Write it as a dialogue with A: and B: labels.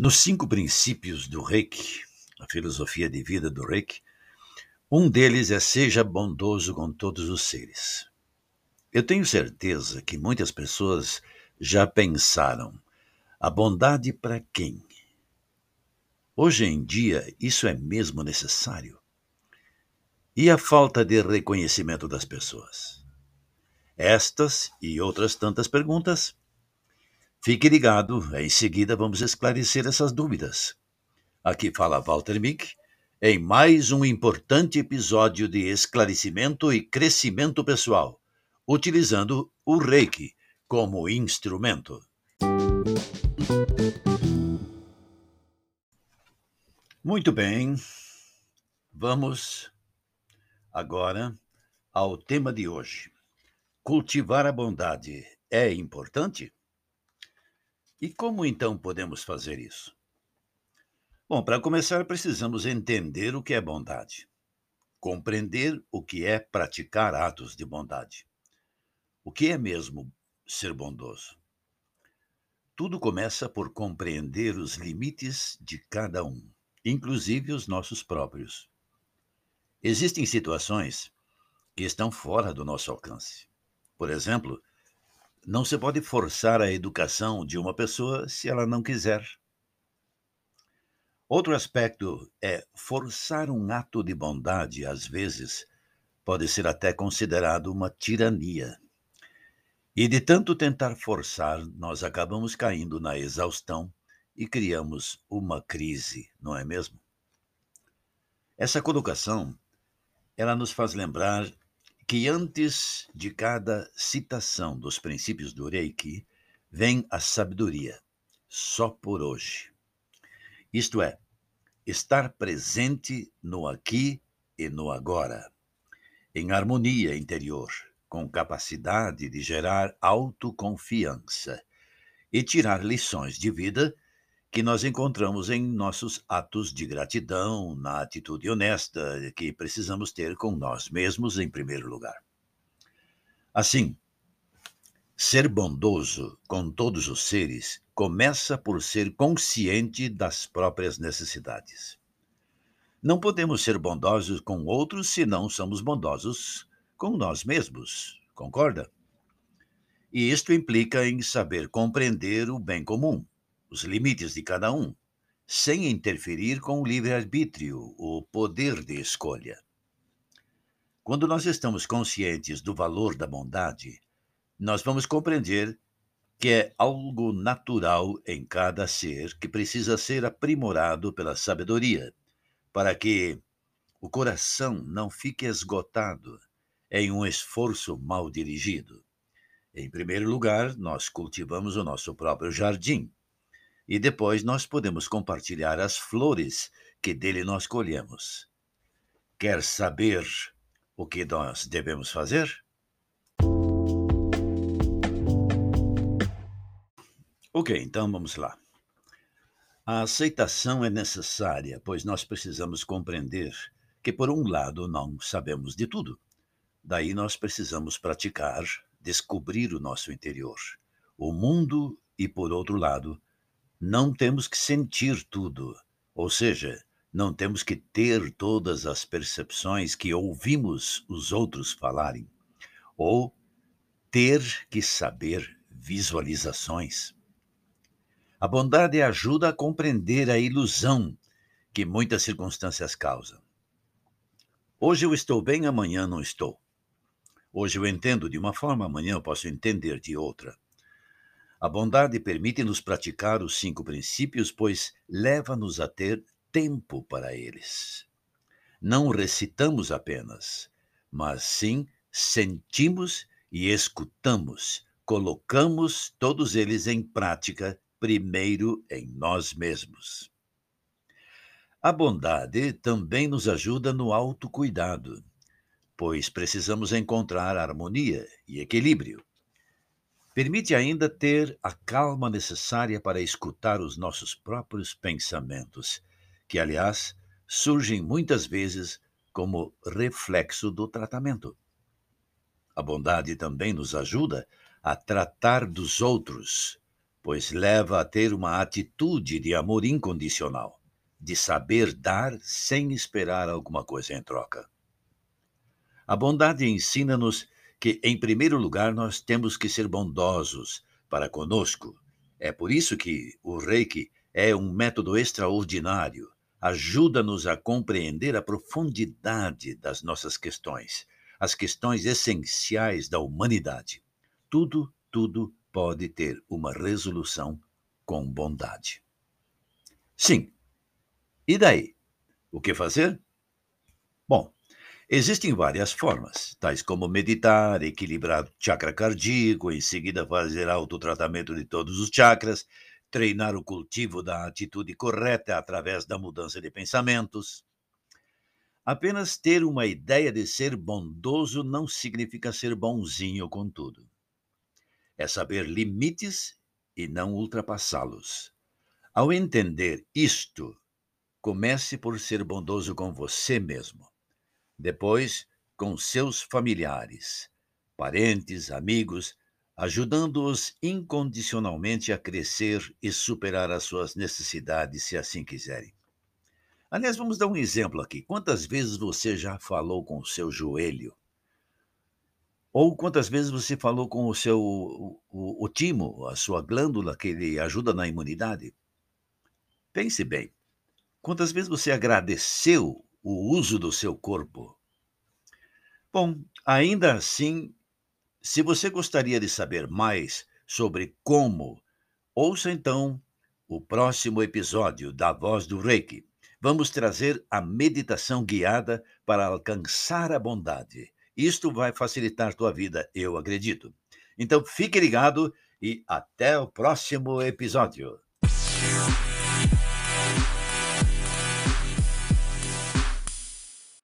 A: Nos cinco princípios do Reiki, a filosofia de vida do Reiki, um deles é seja bondoso com todos os seres. Eu tenho certeza que muitas pessoas já pensaram: a bondade para quem? Hoje em dia, isso é mesmo necessário? E a falta de reconhecimento das pessoas? Estas e outras tantas perguntas Fique ligado, em seguida vamos esclarecer essas dúvidas. Aqui fala Walter Mick, em mais um importante episódio de esclarecimento e crescimento pessoal, utilizando o Reiki como instrumento. Muito bem, vamos agora ao tema de hoje. Cultivar a bondade é importante? E como então podemos fazer isso? Bom, para começar, precisamos entender o que é bondade, compreender o que é praticar atos de bondade. O que é mesmo ser bondoso? Tudo começa por compreender os limites de cada um, inclusive os nossos próprios. Existem situações que estão fora do nosso alcance. Por exemplo, não se pode forçar a educação de uma pessoa se ela não quiser. Outro aspecto é forçar um ato de bondade, às vezes, pode ser até considerado uma tirania. E de tanto tentar forçar, nós acabamos caindo na exaustão e criamos uma crise, não é mesmo? Essa colocação, ela nos faz lembrar que antes de cada citação dos princípios do Reiki vem a sabedoria, só por hoje. Isto é, estar presente no aqui e no agora, em harmonia interior, com capacidade de gerar autoconfiança e tirar lições de vida que nós encontramos em nossos atos de gratidão, na atitude honesta que precisamos ter com nós mesmos em primeiro lugar. Assim, ser bondoso com todos os seres começa por ser consciente das próprias necessidades. Não podemos ser bondosos com outros se não somos bondosos com nós mesmos, concorda? E isto implica em saber compreender o bem comum, os limites de cada um, sem interferir com o livre-arbítrio, o poder de escolha. Quando nós estamos conscientes do valor da bondade, nós vamos compreender que é algo natural em cada ser que precisa ser aprimorado pela sabedoria, para que o coração não fique esgotado em um esforço mal dirigido. Em primeiro lugar, nós cultivamos o nosso próprio jardim, e depois nós podemos compartilhar as flores que dele nós colhemos. Quer saber o que nós devemos fazer? Ok, então vamos lá. A aceitação é necessária, pois nós precisamos compreender que, por um lado, não sabemos de tudo. Daí nós precisamos praticar, descobrir o nosso interior, o mundo e, por outro lado, não temos que sentir tudo, ou seja, não temos que ter todas as percepções que ouvimos os outros falarem, ou ter que saber visualizações. A bondade ajuda a compreender a ilusão que muitas circunstâncias causam. Hoje eu estou bem, amanhã não estou. Hoje eu entendo de uma forma, amanhã eu posso entender de outra. A bondade permite-nos praticar os cinco princípios, pois leva-nos a ter tempo para eles. Não recitamos apenas, mas sim sentimos e escutamos, colocamos todos eles em prática, primeiro em nós mesmos. A bondade também nos ajuda no autocuidado, pois precisamos encontrar harmonia e equilíbrio Permite ainda ter a calma necessária para escutar os nossos próprios pensamentos, que, aliás, surgem muitas vezes como reflexo do tratamento. A bondade também nos ajuda a tratar dos outros, pois leva a ter uma atitude de amor incondicional, de saber dar sem esperar alguma coisa em troca. A bondade ensina-nos que, em primeiro lugar, nós temos que ser bondosos para conosco. É por isso que o Reiki é um método extraordinário. Ajuda-nos a compreender a profundidade das nossas questões, as questões essenciais da humanidade. Tudo, tudo pode ter uma resolução com bondade. Sim. E daí? O que fazer? Existem várias formas, tais como meditar, equilibrar o chakra cardíaco, em seguida fazer autotratamento de todos os chakras, treinar o cultivo da atitude correta através da mudança de pensamentos. Apenas ter uma ideia de ser bondoso não significa ser bonzinho com tudo. É saber limites e não ultrapassá-los. Ao entender isto, comece por ser bondoso com você mesmo. Depois, com seus familiares, parentes, amigos ajudando-os incondicionalmente a crescer e superar as suas necessidades, se assim quiserem. Aliás, vamos dar um exemplo aqui. Quantas vezes você já falou com o seu joelho? Ou quantas vezes você falou com o seu o, o, o timo, a sua glândula que lhe ajuda na imunidade? Pense bem. Quantas vezes você agradeceu o uso do seu corpo? Bom, ainda assim, se você gostaria de saber mais sobre como, ouça então o próximo episódio da Voz do Reiki. Vamos trazer a meditação guiada para alcançar a bondade. Isto vai facilitar tua vida, eu acredito. Então fique ligado e até o próximo episódio.